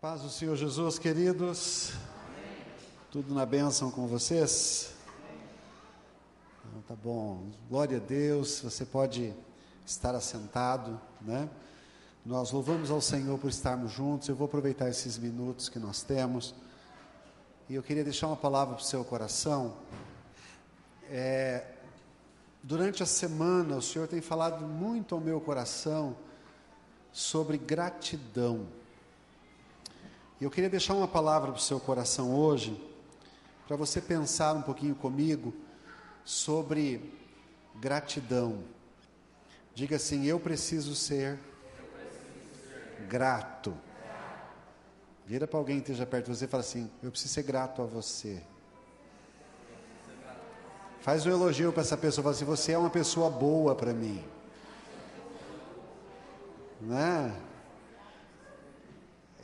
paz do Senhor Jesus, queridos. Amém. Tudo na bênção com vocês? Então, tá bom. Glória a Deus. Você pode estar assentado, né? Nós louvamos ao Senhor por estarmos juntos. Eu vou aproveitar esses minutos que nós temos. E eu queria deixar uma palavra para o seu coração. É, durante a semana, o Senhor tem falado muito ao meu coração sobre gratidão. E eu queria deixar uma palavra para o seu coração hoje, para você pensar um pouquinho comigo sobre gratidão. Diga assim: Eu preciso ser, grato. Vira para alguém que esteja perto de você e fala assim: Eu preciso ser grato a você. Faz um elogio para essa pessoa, fala assim: Você é uma pessoa boa para mim. Né?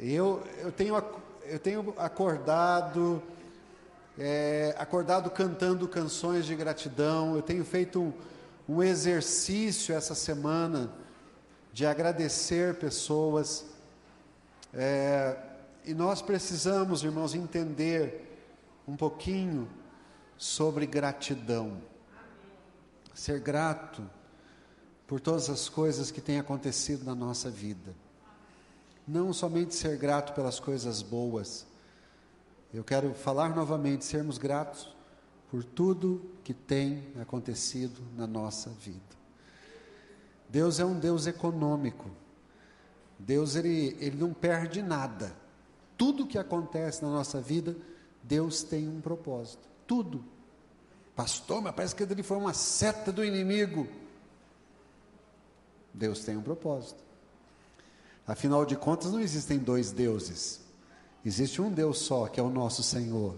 Eu, eu, tenho, eu tenho acordado, é, acordado cantando canções de gratidão, eu tenho feito um, um exercício essa semana de agradecer pessoas, é, e nós precisamos, irmãos, entender um pouquinho sobre gratidão. Ser grato por todas as coisas que têm acontecido na nossa vida não somente ser grato pelas coisas boas, eu quero falar novamente, sermos gratos por tudo que tem acontecido na nossa vida. Deus é um Deus econômico. Deus ele, ele não perde nada. Tudo que acontece na nossa vida, Deus tem um propósito. Tudo. Pastor, mas parece que ele foi uma seta do inimigo. Deus tem um propósito. Afinal de contas, não existem dois deuses. Existe um Deus só, que é o nosso Senhor.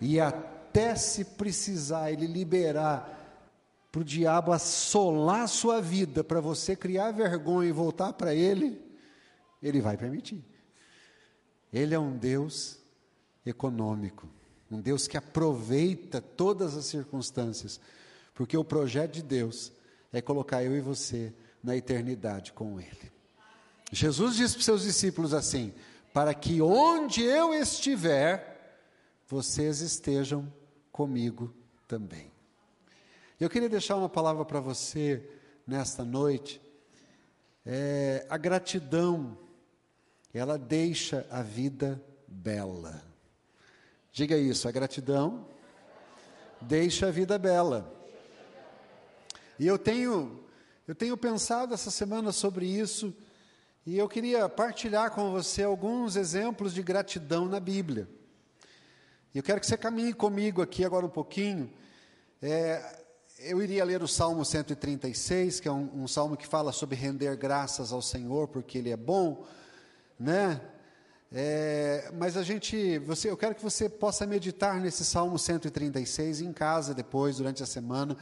E até se precisar ele liberar para o diabo assolar a sua vida, para você criar vergonha e voltar para ele, ele vai permitir. Ele é um Deus econômico, um Deus que aproveita todas as circunstâncias, porque o projeto de Deus é colocar eu e você na eternidade com Ele. Jesus disse para os seus discípulos assim: para que onde eu estiver, vocês estejam comigo também. Eu queria deixar uma palavra para você nesta noite. É, a gratidão, ela deixa a vida bela. Diga isso, a gratidão deixa a vida bela. E eu tenho, eu tenho pensado essa semana sobre isso e eu queria partilhar com você alguns exemplos de gratidão na Bíblia. E eu quero que você caminhe comigo aqui agora um pouquinho. É, eu iria ler o Salmo 136, que é um, um, salmo que fala sobre render graças ao Senhor, porque Ele é bom, né? É, mas a gente, você, eu quero que você possa meditar nesse Salmo 136 em casa depois, durante a semana.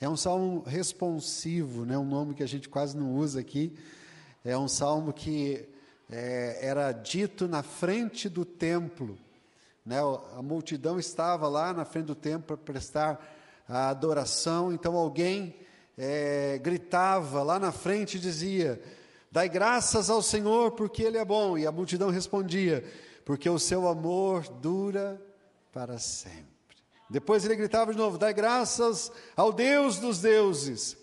É um salmo responsivo, né? Um nome que a gente quase não usa aqui é um salmo que é, era dito na frente do templo. Né? A multidão estava lá na frente do templo para prestar a adoração, então alguém é, gritava lá na frente e dizia: Dai graças ao Senhor porque Ele é bom. E a multidão respondia: Porque o seu amor dura para sempre. Depois ele gritava de novo: Dai graças ao Deus dos deuses,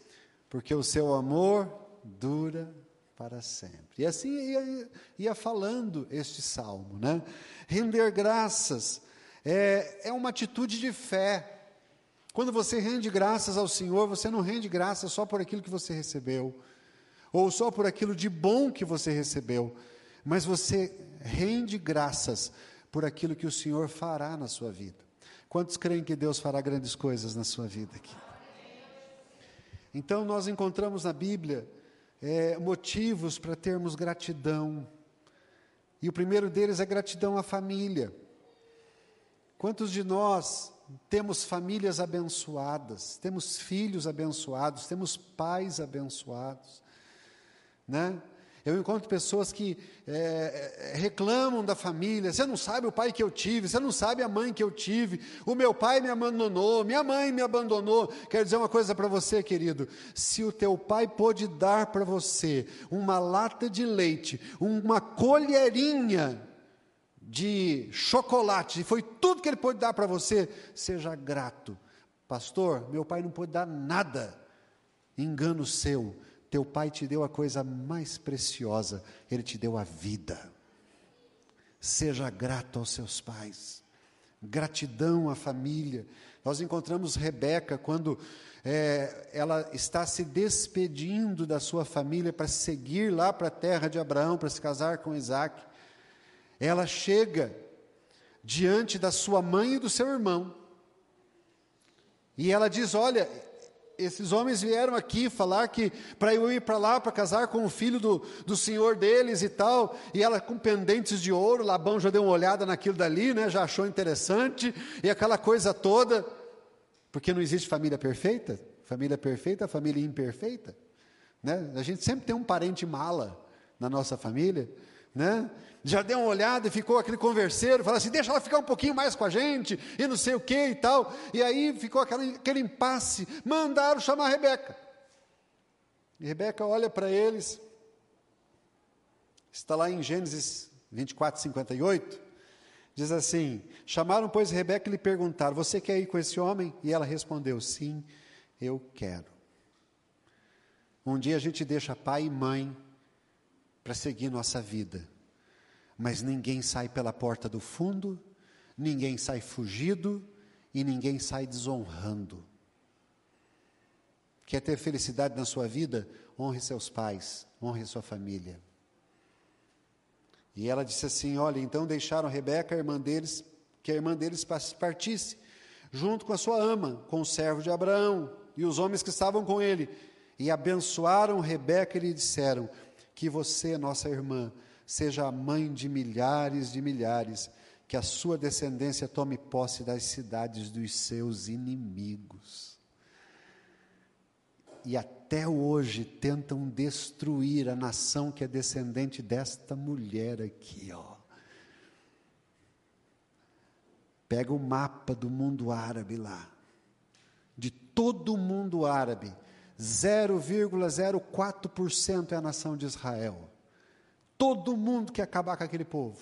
porque o seu amor dura para sempre. E assim ia, ia falando este salmo, né? Render graças é, é uma atitude de fé. Quando você rende graças ao Senhor, você não rende graças só por aquilo que você recebeu, ou só por aquilo de bom que você recebeu, mas você rende graças por aquilo que o Senhor fará na sua vida. Quantos creem que Deus fará grandes coisas na sua vida aqui? Então, nós encontramos na Bíblia é, motivos para termos gratidão. E o primeiro deles é gratidão à família. Quantos de nós temos famílias abençoadas, temos filhos abençoados, temos pais abençoados, né? Eu encontro pessoas que é, reclamam da família. Você não sabe o pai que eu tive, você não sabe a mãe que eu tive. O meu pai me abandonou, minha mãe me abandonou. Quero dizer uma coisa para você, querido: se o teu pai pôde dar para você uma lata de leite, uma colherinha de chocolate, foi tudo que ele pôde dar para você, seja grato. Pastor, meu pai não pôde dar nada. Engano seu teu pai te deu a coisa mais preciosa, ele te deu a vida. Seja grato aos seus pais. Gratidão à família. Nós encontramos Rebeca quando é, ela está se despedindo da sua família para seguir lá para a terra de Abraão, para se casar com Isaac. Ela chega diante da sua mãe e do seu irmão. E ela diz: Olha, esses homens vieram aqui falar que para eu ir para lá para casar com o filho do, do senhor deles e tal, e ela com pendentes de ouro, Labão já deu uma olhada naquilo dali, né, já achou interessante, e aquela coisa toda, porque não existe família perfeita, família perfeita, família imperfeita, né? A gente sempre tem um parente mala na nossa família, né? Já deu uma olhada e ficou aquele converseiro, falou assim: deixa ela ficar um pouquinho mais com a gente, e não sei o que e tal. E aí ficou aquele, aquele impasse. Mandaram chamar a Rebeca. E Rebeca olha para eles, está lá em Gênesis 24, 58. Diz assim: Chamaram, pois, Rebeca e lhe perguntaram: Você quer ir com esse homem? E ela respondeu: Sim, eu quero. Um dia a gente deixa pai e mãe para seguir nossa vida. Mas ninguém sai pela porta do fundo, ninguém sai fugido e ninguém sai desonrando. Quer ter felicidade na sua vida? Honre seus pais, honre sua família. E ela disse assim: Olha, então deixaram Rebeca, a irmã deles, que a irmã deles partisse, junto com a sua ama, com o servo de Abraão e os homens que estavam com ele, e abençoaram Rebeca e lhe disseram: que você, nossa irmã, seja a mãe de milhares de milhares, que a sua descendência tome posse das cidades dos seus inimigos. E até hoje tentam destruir a nação que é descendente desta mulher aqui, ó. Pega o mapa do mundo árabe lá, de todo o mundo árabe 0,04% é a nação de Israel. Todo mundo quer acabar com aquele povo.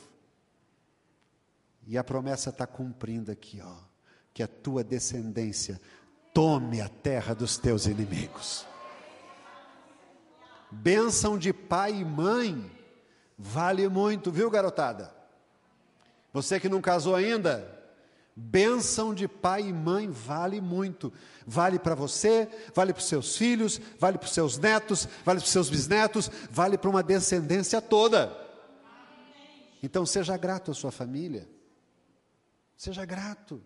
E a promessa está cumprindo aqui, ó, que a tua descendência tome a terra dos teus inimigos. Bênção de pai e mãe vale muito, viu, garotada? Você que não casou ainda, Bênção de pai e mãe vale muito. Vale para você, vale para os seus filhos, vale para os seus netos, vale para os seus bisnetos, vale para uma descendência toda. Então seja grato à sua família. Seja grato.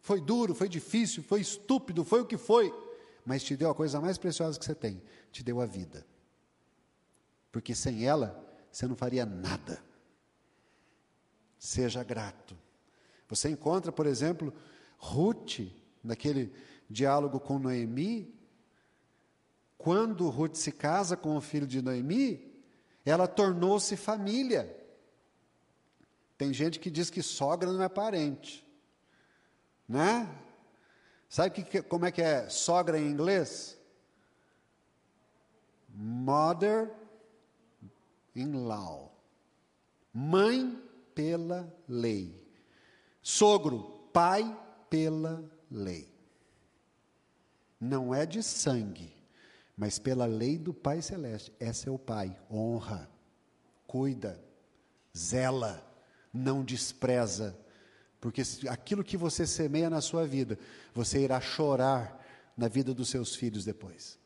Foi duro, foi difícil, foi estúpido, foi o que foi, mas te deu a coisa mais preciosa que você tem: te deu a vida. Porque sem ela, você não faria nada. Seja grato. Você encontra, por exemplo, Ruth, naquele diálogo com Noemi, quando Ruth se casa com o filho de Noemi, ela tornou-se família. Tem gente que diz que sogra não é parente, né? Sabe que, como é que é sogra em inglês? Mother-in-law. Mãe pela lei. Sogro, pai pela lei. Não é de sangue, mas pela lei do Pai Celeste. É o Pai. Honra, cuida, zela, não despreza. Porque aquilo que você semeia na sua vida, você irá chorar na vida dos seus filhos depois.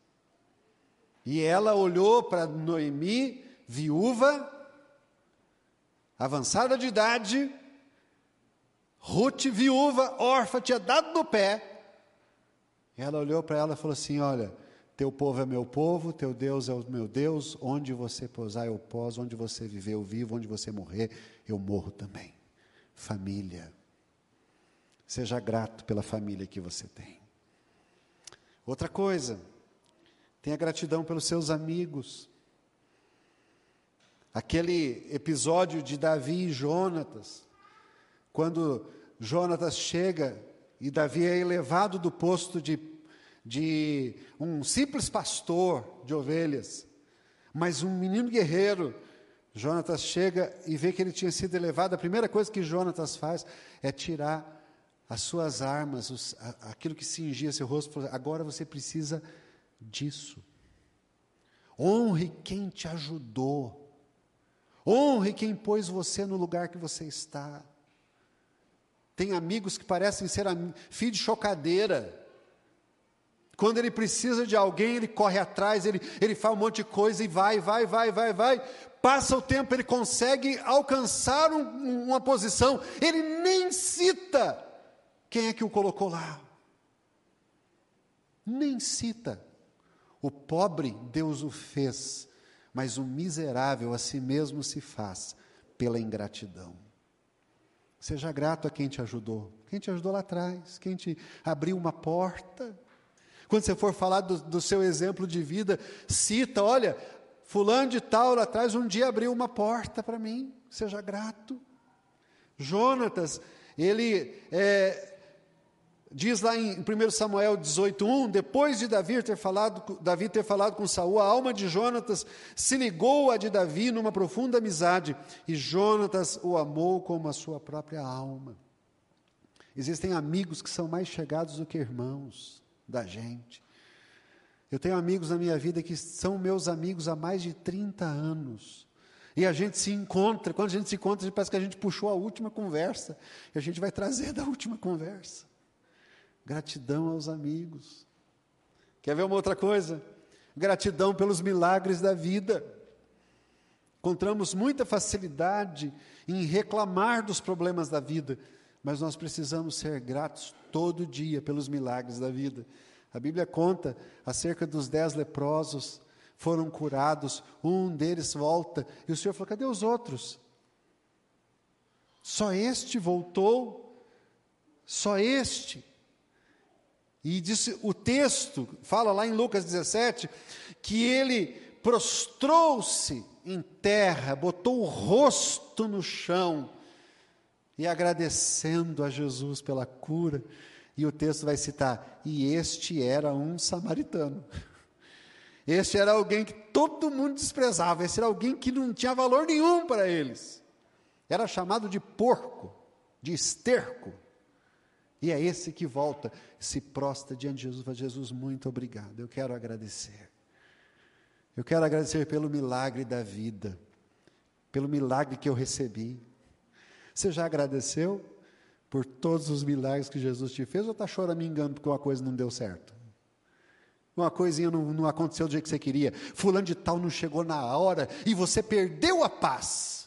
E ela olhou para Noemi, viúva, avançada de idade, Ruth, viúva, órfã, tinha dado no pé. Ela olhou para ela e falou assim: Olha, teu povo é meu povo, teu Deus é o meu Deus, onde você pousar eu poso, onde você viver eu vivo, onde você morrer eu morro também. Família. Seja grato pela família que você tem. Outra coisa, tenha gratidão pelos seus amigos. Aquele episódio de Davi e Jonatas, quando Jonatas chega e Davi é elevado do posto de, de um simples pastor de ovelhas, mas um menino guerreiro. Jonatas chega e vê que ele tinha sido elevado. A primeira coisa que Jonatas faz é tirar as suas armas, os, aquilo que cingia seu rosto. Agora você precisa disso. Honre quem te ajudou. Honre quem pôs você no lugar que você está. Tem amigos que parecem ser filho de chocadeira. Quando ele precisa de alguém, ele corre atrás, ele, ele faz um monte de coisa e vai, vai, vai, vai, vai. Passa o tempo, ele consegue alcançar um, uma posição, ele nem cita quem é que o colocou lá. Nem cita. O pobre Deus o fez, mas o miserável a si mesmo se faz pela ingratidão. Seja grato a quem te ajudou, quem te ajudou lá atrás, quem te abriu uma porta. Quando você for falar do, do seu exemplo de vida, cita: olha, Fulano de Tal lá atrás um dia abriu uma porta para mim, seja grato. Jonatas, ele é, Diz lá em 1 Samuel 18:1, depois de Davi ter falado, Davi ter falado com Saul, a alma de Jonatas se ligou à de Davi numa profunda amizade, e Jonatas o amou como a sua própria alma. Existem amigos que são mais chegados do que irmãos da gente. Eu tenho amigos na minha vida que são meus amigos há mais de 30 anos. E a gente se encontra, quando a gente se encontra, parece que a gente puxou a última conversa, e a gente vai trazer da última conversa. Gratidão aos amigos. Quer ver uma outra coisa? Gratidão pelos milagres da vida. Encontramos muita facilidade em reclamar dos problemas da vida, mas nós precisamos ser gratos todo dia pelos milagres da vida. A Bíblia conta acerca dos dez leprosos, foram curados, um deles volta, e o Senhor falou: cadê os outros? Só este voltou, só este. E disse, o texto fala lá em Lucas 17 que ele prostrou-se em terra, botou o rosto no chão e agradecendo a Jesus pela cura. E o texto vai citar: e este era um samaritano. Este era alguém que todo mundo desprezava, esse era alguém que não tinha valor nenhum para eles. Era chamado de porco, de esterco. E é esse que volta, se prostra diante de Jesus, fala, Jesus, muito obrigado, eu quero agradecer. Eu quero agradecer pelo milagre da vida, pelo milagre que eu recebi. Você já agradeceu por todos os milagres que Jesus te fez ou está choramingando porque uma coisa não deu certo? Uma coisinha não, não aconteceu do jeito que você queria, fulano de tal não chegou na hora e você perdeu a paz.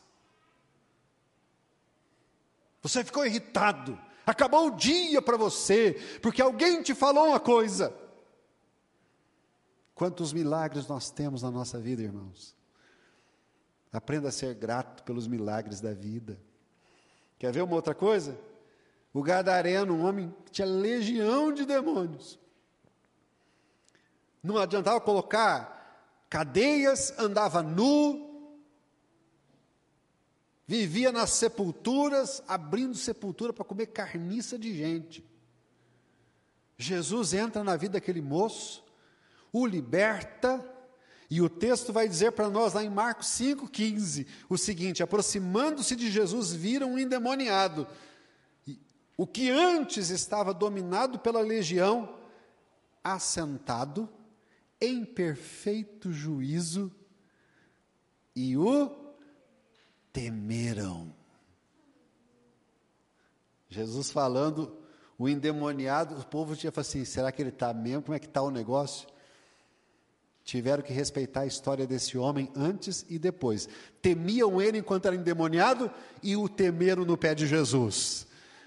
Você ficou irritado. Acabou o dia para você, porque alguém te falou uma coisa. Quantos milagres nós temos na nossa vida, irmãos? Aprenda a ser grato pelos milagres da vida. Quer ver uma outra coisa? O Gadareno, um homem que tinha legião de demônios. Não adiantava colocar cadeias, andava nu, Vivia nas sepulturas, abrindo sepultura para comer carniça de gente. Jesus entra na vida daquele moço, o liberta, e o texto vai dizer para nós lá em Marcos 5,15 o seguinte: aproximando-se de Jesus, viram um endemoniado. O que antes estava dominado pela legião, assentado, em perfeito juízo, e o temeram. Jesus falando, o endemoniado, o povo tinha falado assim: será que ele está mesmo? Como é que está o negócio? Tiveram que respeitar a história desse homem antes e depois. Temiam ele enquanto era endemoniado e o temeram no pé de Jesus.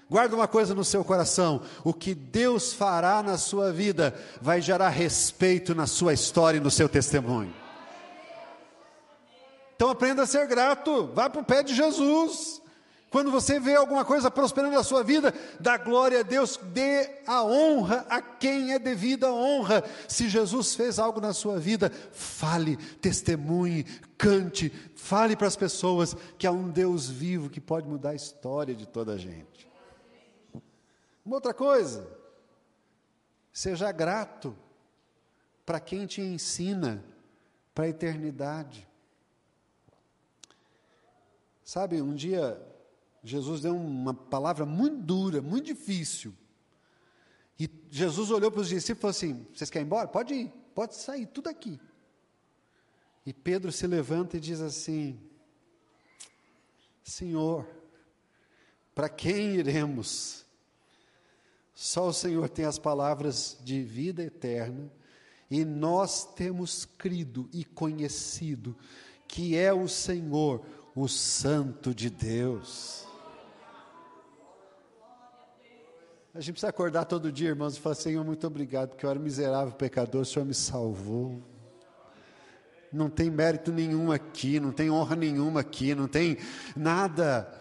Guarda uma coisa no seu coração: o que Deus fará na sua vida vai gerar respeito na sua história e no seu testemunho. Então aprenda a ser grato, vá para o pé de Jesus. Quando você vê alguma coisa prosperando na sua vida, dá glória a Deus, dê a honra a quem é devida a honra. Se Jesus fez algo na sua vida, fale, testemunhe, cante, fale para as pessoas que há um Deus vivo que pode mudar a história de toda a gente. Uma outra coisa, seja grato para quem te ensina para a eternidade. Sabe, um dia Jesus deu uma palavra muito dura, muito difícil. E Jesus olhou para os discípulos e falou assim: Vocês querem ir embora? Pode ir, pode sair, tudo aqui. E Pedro se levanta e diz assim: Senhor, para quem iremos? Só o Senhor tem as palavras de vida eterna, e nós temos crido e conhecido que é o Senhor, o Santo de Deus. A gente precisa acordar todo dia, irmãos, e falar: Senhor, muito obrigado, porque eu era miserável pecador, o Senhor me salvou. Não tem mérito nenhum aqui, não tem honra nenhuma aqui, não tem nada.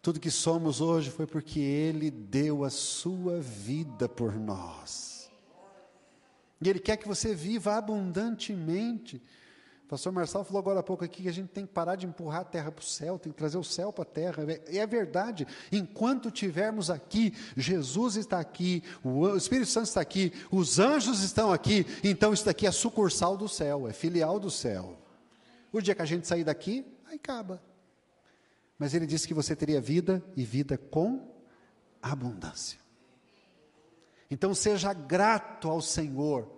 Tudo que somos hoje foi porque Ele deu a sua vida por nós. E Ele quer que você viva abundantemente. Pastor Marçal falou agora há pouco aqui que a gente tem que parar de empurrar a terra para o céu, tem que trazer o céu para a terra. E é verdade, enquanto tivermos aqui, Jesus está aqui, o Espírito Santo está aqui, os anjos estão aqui, então isso daqui é sucursal do céu, é filial do céu. O dia que a gente sair daqui, aí acaba. Mas ele disse que você teria vida e vida com abundância. Então seja grato ao Senhor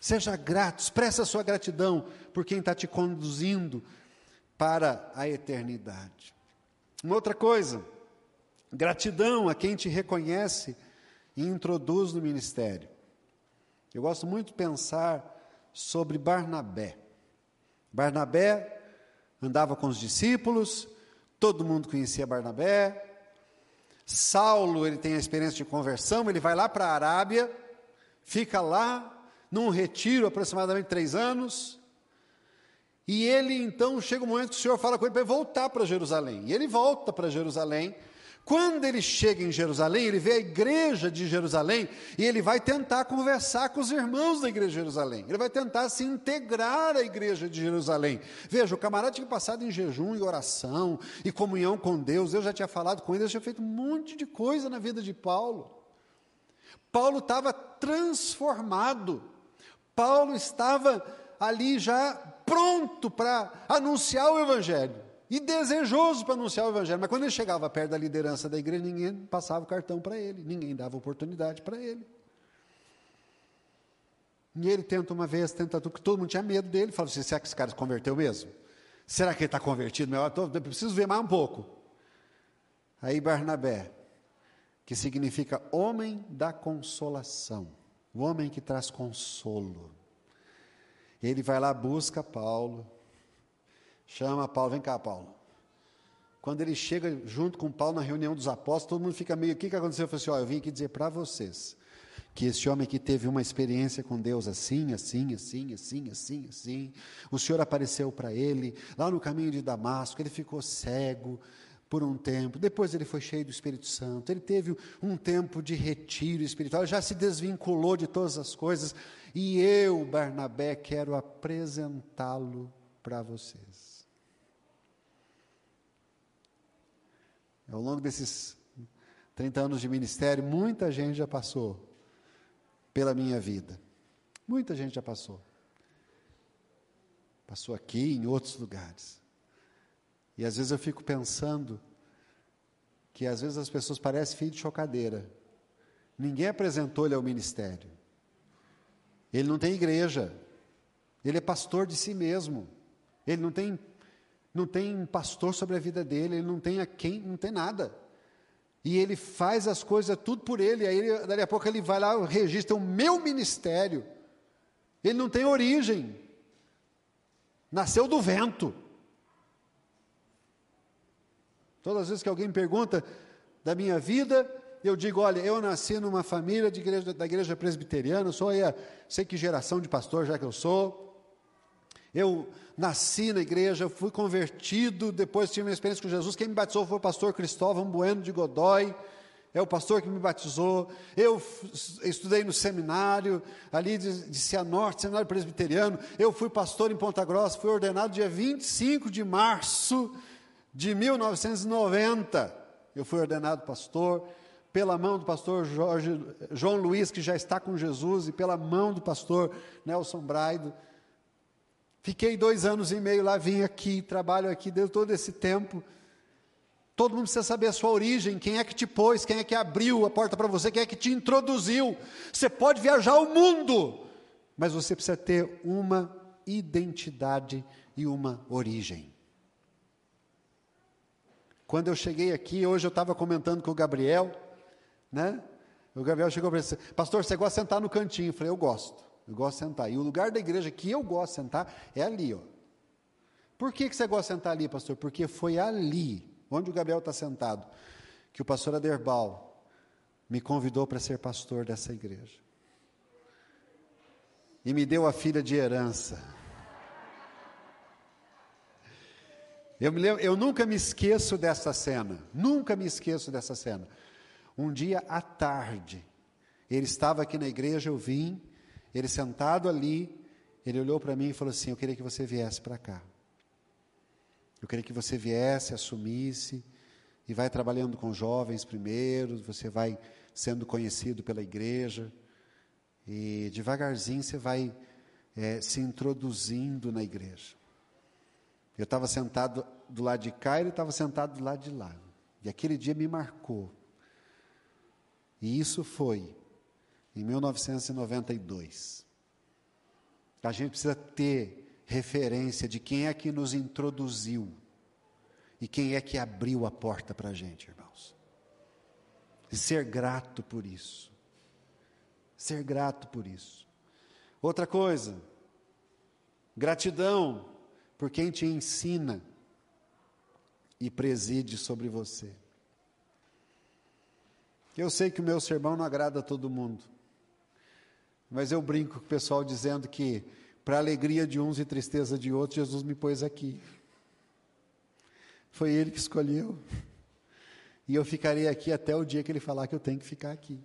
Seja grato, expressa sua gratidão por quem está te conduzindo para a eternidade. Uma outra coisa, gratidão a quem te reconhece e introduz no ministério. Eu gosto muito de pensar sobre Barnabé. Barnabé andava com os discípulos, todo mundo conhecia Barnabé. Saulo, ele tem a experiência de conversão, ele vai lá para a Arábia, fica lá num retiro aproximadamente três anos. E ele então chega um momento que o Senhor fala com ele para voltar para Jerusalém. E ele volta para Jerusalém. Quando ele chega em Jerusalém, ele vê a igreja de Jerusalém e ele vai tentar conversar com os irmãos da igreja de Jerusalém. Ele vai tentar se integrar à igreja de Jerusalém. Veja, o camarada tinha passado em jejum e oração e comunhão com Deus. Eu já tinha falado com ele, eu tinha feito um monte de coisa na vida de Paulo. Paulo estava transformado. Paulo estava ali já pronto para anunciar o Evangelho e desejoso para anunciar o Evangelho, mas quando ele chegava perto da liderança da igreja, ninguém passava o cartão para ele, ninguém dava oportunidade para ele. E ele tenta uma vez, tenta tudo, porque todo mundo tinha medo dele, falou assim: será que esse cara se converteu mesmo? Será que ele está convertido? Eu preciso ver mais um pouco. Aí Barnabé, que significa homem da consolação o homem que traz consolo. Ele vai lá, busca Paulo, chama Paulo, vem cá, Paulo. Quando ele chega junto com Paulo na reunião dos apóstolos, todo mundo fica meio, o que, que aconteceu? Eu falei assim, ó, eu vim aqui dizer para vocês, que esse homem que teve uma experiência com Deus assim, assim, assim, assim, assim, assim, o Senhor apareceu para ele, lá no caminho de Damasco, ele ficou cego, por um tempo, depois ele foi cheio do Espírito Santo, ele teve um tempo de retiro espiritual, já se desvinculou de todas as coisas, e eu, Barnabé, quero apresentá-lo para vocês. Ao longo desses 30 anos de ministério, muita gente já passou pela minha vida. Muita gente já passou. Passou aqui, em outros lugares. E às vezes eu fico pensando que às vezes as pessoas parecem filho de chocadeira. Ninguém apresentou ele ao ministério. Ele não tem igreja. Ele é pastor de si mesmo. Ele não tem não tem pastor sobre a vida dele, ele não tem a quem, não tem nada. E ele faz as coisas tudo por ele, aí ele, dali a pouco ele vai lá, registra o meu ministério. Ele não tem origem. Nasceu do vento. Todas as vezes que alguém pergunta da minha vida, eu digo: olha, eu nasci numa família igreja, da igreja presbiteriana, sou aí, a, sei que geração de pastor já que eu sou. Eu nasci na igreja, fui convertido, depois tive uma experiência com Jesus. Quem me batizou foi o pastor Cristóvão Bueno de Godói. É o pastor que me batizou. Eu estudei no seminário, ali de, de Cianorte, seminário presbiteriano. Eu fui pastor em Ponta Grossa, fui ordenado dia 25 de março de 1990. Eu fui ordenado pastor pela mão do pastor Jorge, João Luiz, que já está com Jesus, e pela mão do pastor Nelson Braido. Fiquei dois anos e meio lá, vim aqui, trabalho aqui deu todo esse tempo. Todo mundo precisa saber a sua origem, quem é que te pôs, quem é que abriu a porta para você, quem é que te introduziu. Você pode viajar o mundo, mas você precisa ter uma identidade e uma origem. Quando eu cheguei aqui, hoje eu estava comentando com o Gabriel, né? O Gabriel chegou para mim, pastor, você gosta de sentar no cantinho? Eu falei, eu gosto, eu gosto de sentar. E o lugar da igreja que eu gosto de sentar é ali, ó. Por que, que você gosta de sentar ali, pastor? Porque foi ali onde o Gabriel está sentado, que o pastor Aderbal me convidou para ser pastor dessa igreja. E me deu a filha de herança. Eu, me lembro, eu nunca me esqueço dessa cena, nunca me esqueço dessa cena. Um dia à tarde, ele estava aqui na igreja, eu vim, ele sentado ali, ele olhou para mim e falou assim: Eu queria que você viesse para cá. Eu queria que você viesse, assumisse e vai trabalhando com jovens primeiro, você vai sendo conhecido pela igreja e devagarzinho você vai é, se introduzindo na igreja. Eu estava sentado do lado de cá, ele estava sentado do lado de lá. E aquele dia me marcou. E isso foi em 1992. A gente precisa ter referência de quem é que nos introduziu e quem é que abriu a porta para a gente, irmãos. E ser grato por isso. Ser grato por isso. Outra coisa, gratidão por quem te ensina e preside sobre você. Eu sei que o meu sermão não agrada a todo mundo, mas eu brinco com o pessoal dizendo que para alegria de uns e tristeza de outros, Jesus me pôs aqui. Foi Ele que escolheu. E eu ficarei aqui até o dia que Ele falar que eu tenho que ficar aqui.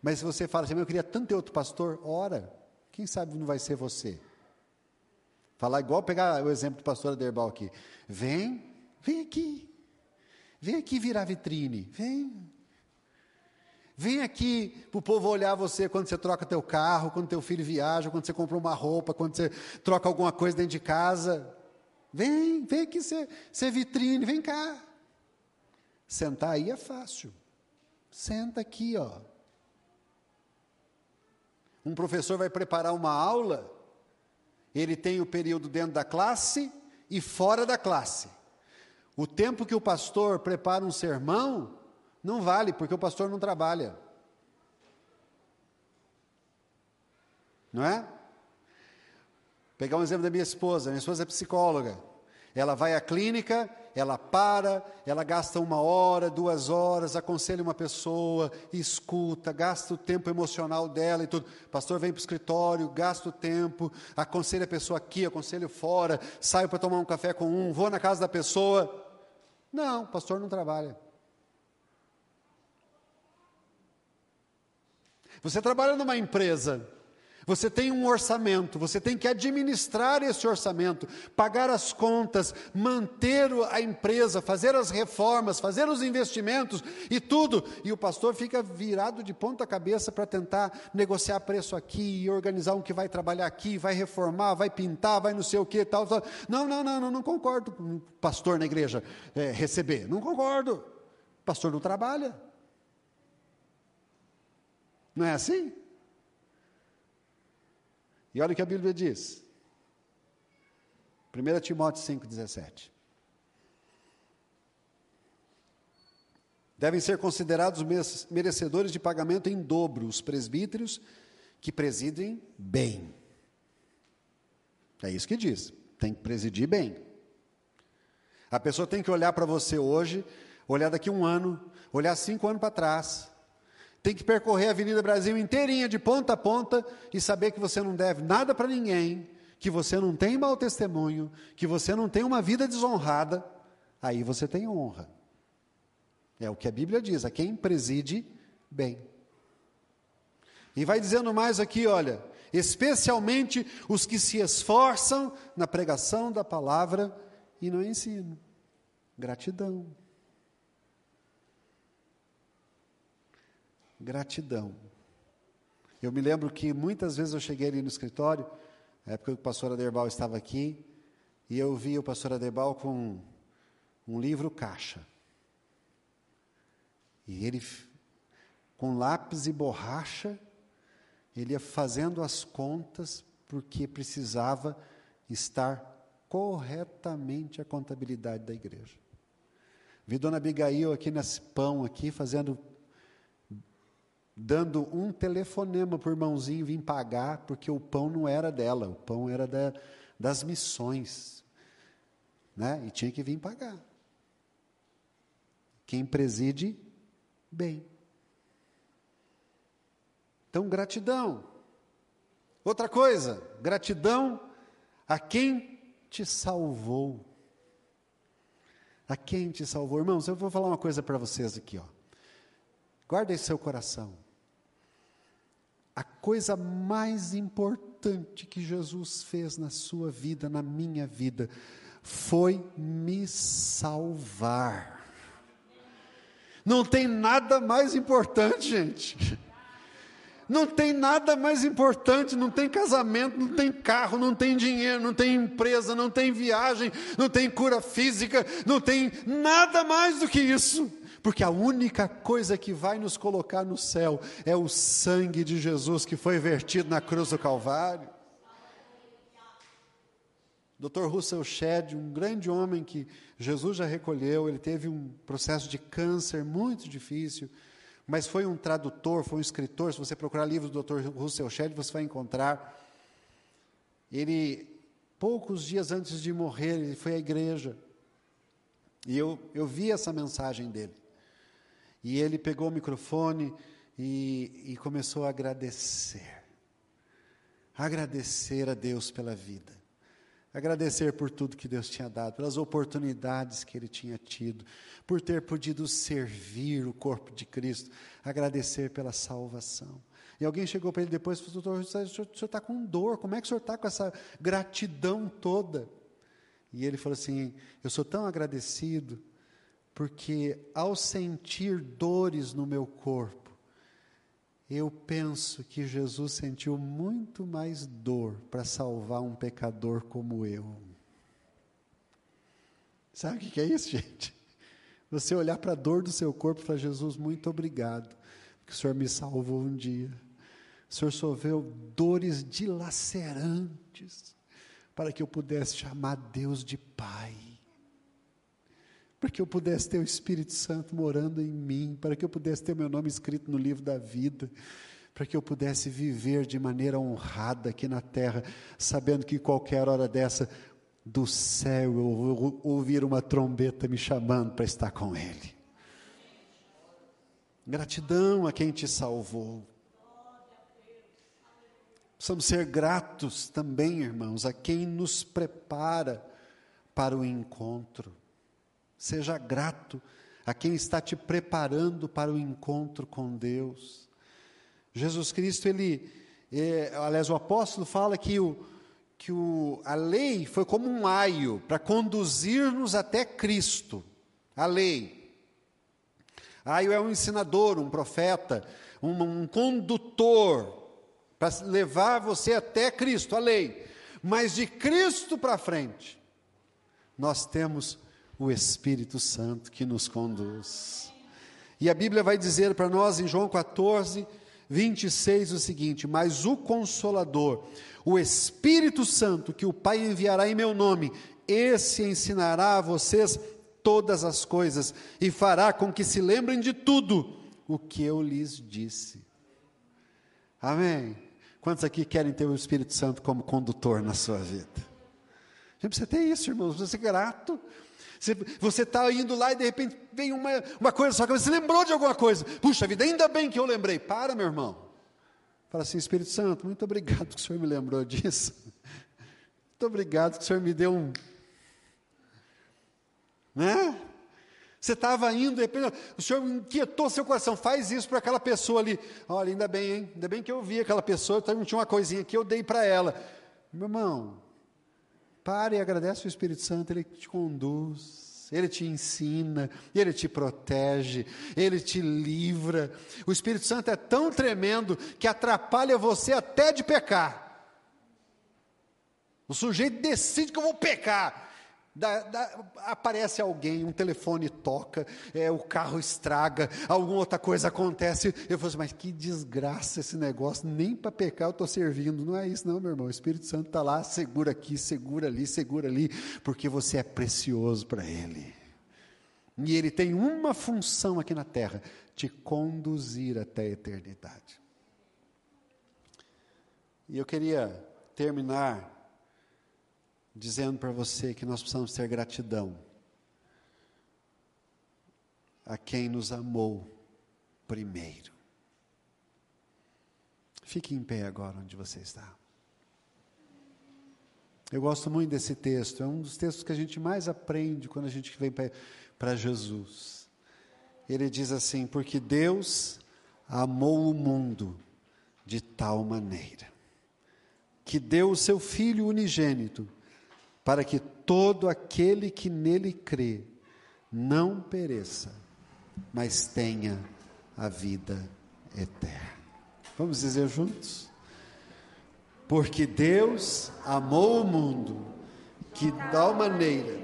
Mas se você fala assim, eu queria tanto ter outro pastor, ora, quem sabe não vai ser você. Falar igual pegar o exemplo do pastor Aderbal aqui. Vem, vem aqui. Vem aqui virar vitrine. Vem. Vem aqui para o povo olhar você quando você troca teu carro, quando teu filho viaja, quando você compra uma roupa, quando você troca alguma coisa dentro de casa. Vem, vem aqui ser, ser vitrine, vem cá. Sentar aí é fácil. Senta aqui, ó. Um professor vai preparar uma aula, ele tem o período dentro da classe e fora da classe. O tempo que o pastor prepara um sermão, não vale, porque o pastor não trabalha. Não é? Pegar um exemplo da minha esposa. Minha esposa é psicóloga. Ela vai à clínica, ela para, ela gasta uma hora, duas horas, aconselha uma pessoa, escuta, gasta o tempo emocional dela e tudo. Pastor vem para o escritório, gasta o tempo, aconselha a pessoa aqui, aconselha fora, saio para tomar um café com um, vou na casa da pessoa. Não, pastor não trabalha. Você trabalha numa empresa, você tem um orçamento, você tem que administrar esse orçamento, pagar as contas, manter a empresa, fazer as reformas, fazer os investimentos e tudo. E o pastor fica virado de ponta cabeça para tentar negociar preço aqui, organizar um que vai trabalhar aqui, vai reformar, vai pintar, vai não sei o que, tal, tal. Não, não, não, não, não concordo com o pastor na igreja é, receber. Não concordo. O pastor não trabalha. Não é assim? E olha o que a Bíblia diz. 1 Timóteo 5,17. Devem ser considerados merecedores de pagamento em dobro os presbíteros que presidem bem. É isso que diz. Tem que presidir bem. A pessoa tem que olhar para você hoje, olhar daqui um ano, olhar cinco anos para trás, tem que percorrer a Avenida Brasil inteirinha, de ponta a ponta, e saber que você não deve nada para ninguém, que você não tem mau testemunho, que você não tem uma vida desonrada, aí você tem honra. É o que a Bíblia diz, a quem preside bem. E vai dizendo mais aqui, olha, especialmente os que se esforçam na pregação da palavra e no ensino. Gratidão. Gratidão. Eu me lembro que muitas vezes eu cheguei ali no escritório, na época que o pastor Aderbal estava aqui, e eu vi o pastor Aderbal com um livro caixa. E ele, com lápis e borracha, ele ia fazendo as contas porque precisava estar corretamente a contabilidade da igreja. Vi Dona Abigail aqui nesse pão aqui fazendo dando um telefonema para o irmãozinho vir pagar, porque o pão não era dela, o pão era da, das missões. Né? E tinha que vir pagar. Quem preside, bem. Então, gratidão. Outra coisa, gratidão a quem te salvou. A quem te salvou. Irmãos, eu vou falar uma coisa para vocês aqui, ó. Guarda em seu coração. A coisa mais importante que Jesus fez na sua vida, na minha vida, foi me salvar. Não tem nada mais importante, gente. Não tem nada mais importante, não tem casamento, não tem carro, não tem dinheiro, não tem empresa, não tem viagem, não tem cura física, não tem nada mais do que isso. Porque a única coisa que vai nos colocar no céu é o sangue de Jesus que foi vertido na cruz do Calvário. Dr. Russell Shedd, um grande homem que Jesus já recolheu, ele teve um processo de câncer muito difícil mas foi um tradutor, foi um escritor. Se você procurar livros do Dr. Russell Shedd, você vai encontrar. Ele, poucos dias antes de morrer, ele foi à igreja. E eu, eu vi essa mensagem dele. E ele pegou o microfone e, e começou a agradecer. Agradecer a Deus pela vida agradecer por tudo que Deus tinha dado, pelas oportunidades que ele tinha tido, por ter podido servir o corpo de Cristo, agradecer pela salvação. E alguém chegou para ele depois e falou: Doutor, o senhor está com dor, como é que o senhor está com essa gratidão toda? E ele falou assim: Eu sou tão agradecido, porque ao sentir dores no meu corpo, eu penso que Jesus sentiu muito mais dor para salvar um pecador como eu. Sabe o que é isso, gente? Você olhar para a dor do seu corpo e falar: Jesus, muito obrigado, porque o Senhor me salvou um dia. O Senhor sofreu dores dilacerantes para que eu pudesse chamar Deus de Pai para que eu pudesse ter o Espírito Santo morando em mim, para que eu pudesse ter meu nome escrito no livro da vida, para que eu pudesse viver de maneira honrada aqui na terra, sabendo que qualquer hora dessa, do céu eu vou ouvir uma trombeta me chamando para estar com Ele. Gratidão a quem te salvou. Precisamos ser gratos também, irmãos, a quem nos prepara para o encontro. Seja grato a quem está te preparando para o encontro com Deus. Jesus Cristo, ele, é, aliás, o apóstolo fala que, o, que o, a lei foi como um aio para conduzir-nos até Cristo. A lei. Aio é um ensinador, um profeta, um, um condutor para levar você até Cristo, a lei. Mas de Cristo para frente, nós temos o Espírito Santo que nos conduz. E a Bíblia vai dizer para nós em João 14, 26 o seguinte: Mas o Consolador, o Espírito Santo, que o Pai enviará em meu nome, esse ensinará a vocês todas as coisas e fará com que se lembrem de tudo o que eu lhes disse. Amém? Quantos aqui querem ter o Espírito Santo como condutor na sua vida? Gente precisa ter isso, irmãos, você ser grato você está indo lá e de repente vem uma, uma coisa só que você lembrou de alguma coisa. Puxa vida, ainda bem que eu lembrei. Para, meu irmão. Fala assim, Espírito Santo, muito obrigado que o Senhor me lembrou disso. Muito obrigado que o Senhor me deu um. Né? Você estava indo, de repente, o Senhor inquietou seu coração, faz isso para aquela pessoa ali. Olha, ainda bem, hein? Ainda bem que eu vi aquela pessoa, então tinha uma coisinha que eu dei para ela. Meu irmão, pare e agradece o Espírito Santo, ele te conduz. Ele te ensina, Ele te protege, Ele te livra. O Espírito Santo é tão tremendo que atrapalha você até de pecar. O sujeito decide que eu vou pecar. Da, da, aparece alguém, um telefone toca, é, o carro estraga, alguma outra coisa acontece. Eu falo assim, mas que desgraça esse negócio, nem para pecar eu estou servindo. Não é isso, não, meu irmão. O Espírito Santo está lá, segura aqui, segura ali, segura ali, porque você é precioso para Ele. E Ele tem uma função aqui na terra: te conduzir até a eternidade. E eu queria terminar dizendo para você que nós precisamos ter gratidão a quem nos amou primeiro. Fique em pé agora onde você está. Eu gosto muito desse texto, é um dos textos que a gente mais aprende quando a gente vem para Jesus. Ele diz assim: Porque Deus amou o mundo de tal maneira, que deu o seu Filho unigênito para que todo aquele que nele crê não pereça, mas tenha a vida eterna. Vamos dizer juntos? Porque Deus amou o mundo que de tal maneira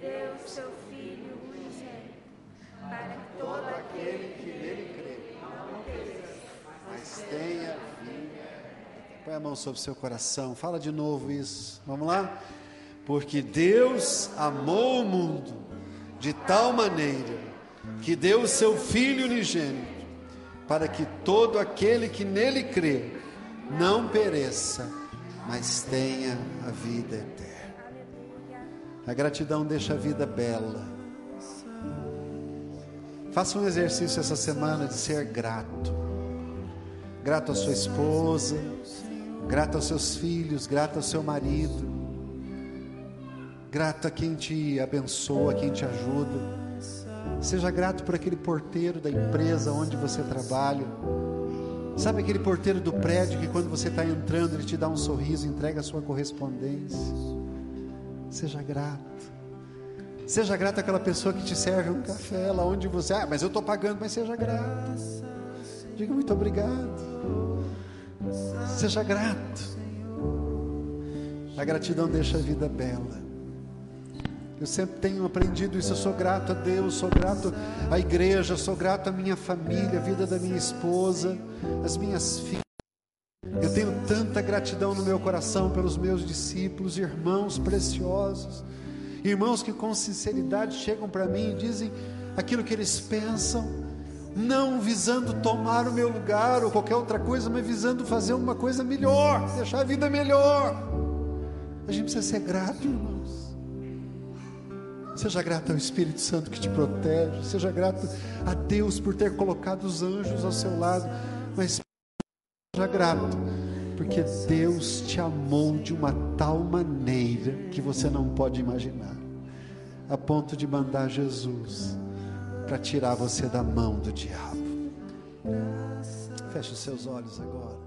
deu seu filho unigênito para que todo aquele que nele crê não pereça, mas tenha Põe a mão sobre o seu coração. Fala de novo isso. Vamos lá? Porque Deus amou o mundo de tal maneira que deu o seu Filho unigênito, para que todo aquele que nele crê não pereça, mas tenha a vida eterna. A gratidão deixa a vida bela. Faça um exercício essa semana de ser grato. Grato à sua esposa, grato aos seus filhos, grato ao seu marido, grato a quem te abençoa, quem te ajuda. Seja grato por aquele porteiro da empresa onde você trabalha. Sabe aquele porteiro do prédio que quando você está entrando ele te dá um sorriso, entrega a sua correspondência. Seja grato. Seja grato àquela pessoa que te serve um café lá onde você. Ah, mas eu estou pagando, mas seja grato. Diga muito obrigado. Seja grato. A gratidão deixa a vida bela. Eu sempre tenho aprendido isso. Eu sou grato a Deus, sou grato à igreja, sou grato à minha família, à vida da minha esposa, às minhas filhas. Eu tenho tanta gratidão no meu coração pelos meus discípulos, irmãos preciosos, irmãos que com sinceridade chegam para mim e dizem aquilo que eles pensam não visando tomar o meu lugar ou qualquer outra coisa, mas visando fazer uma coisa melhor, deixar a vida melhor. A gente precisa ser grato, irmãos. Seja grato ao Espírito Santo que te protege, seja grato a Deus por ter colocado os anjos ao seu lado, mas seja grato, porque Deus te amou de uma tal maneira que você não pode imaginar, a ponto de mandar Jesus para tirar você da mão do diabo. Feche os seus olhos agora.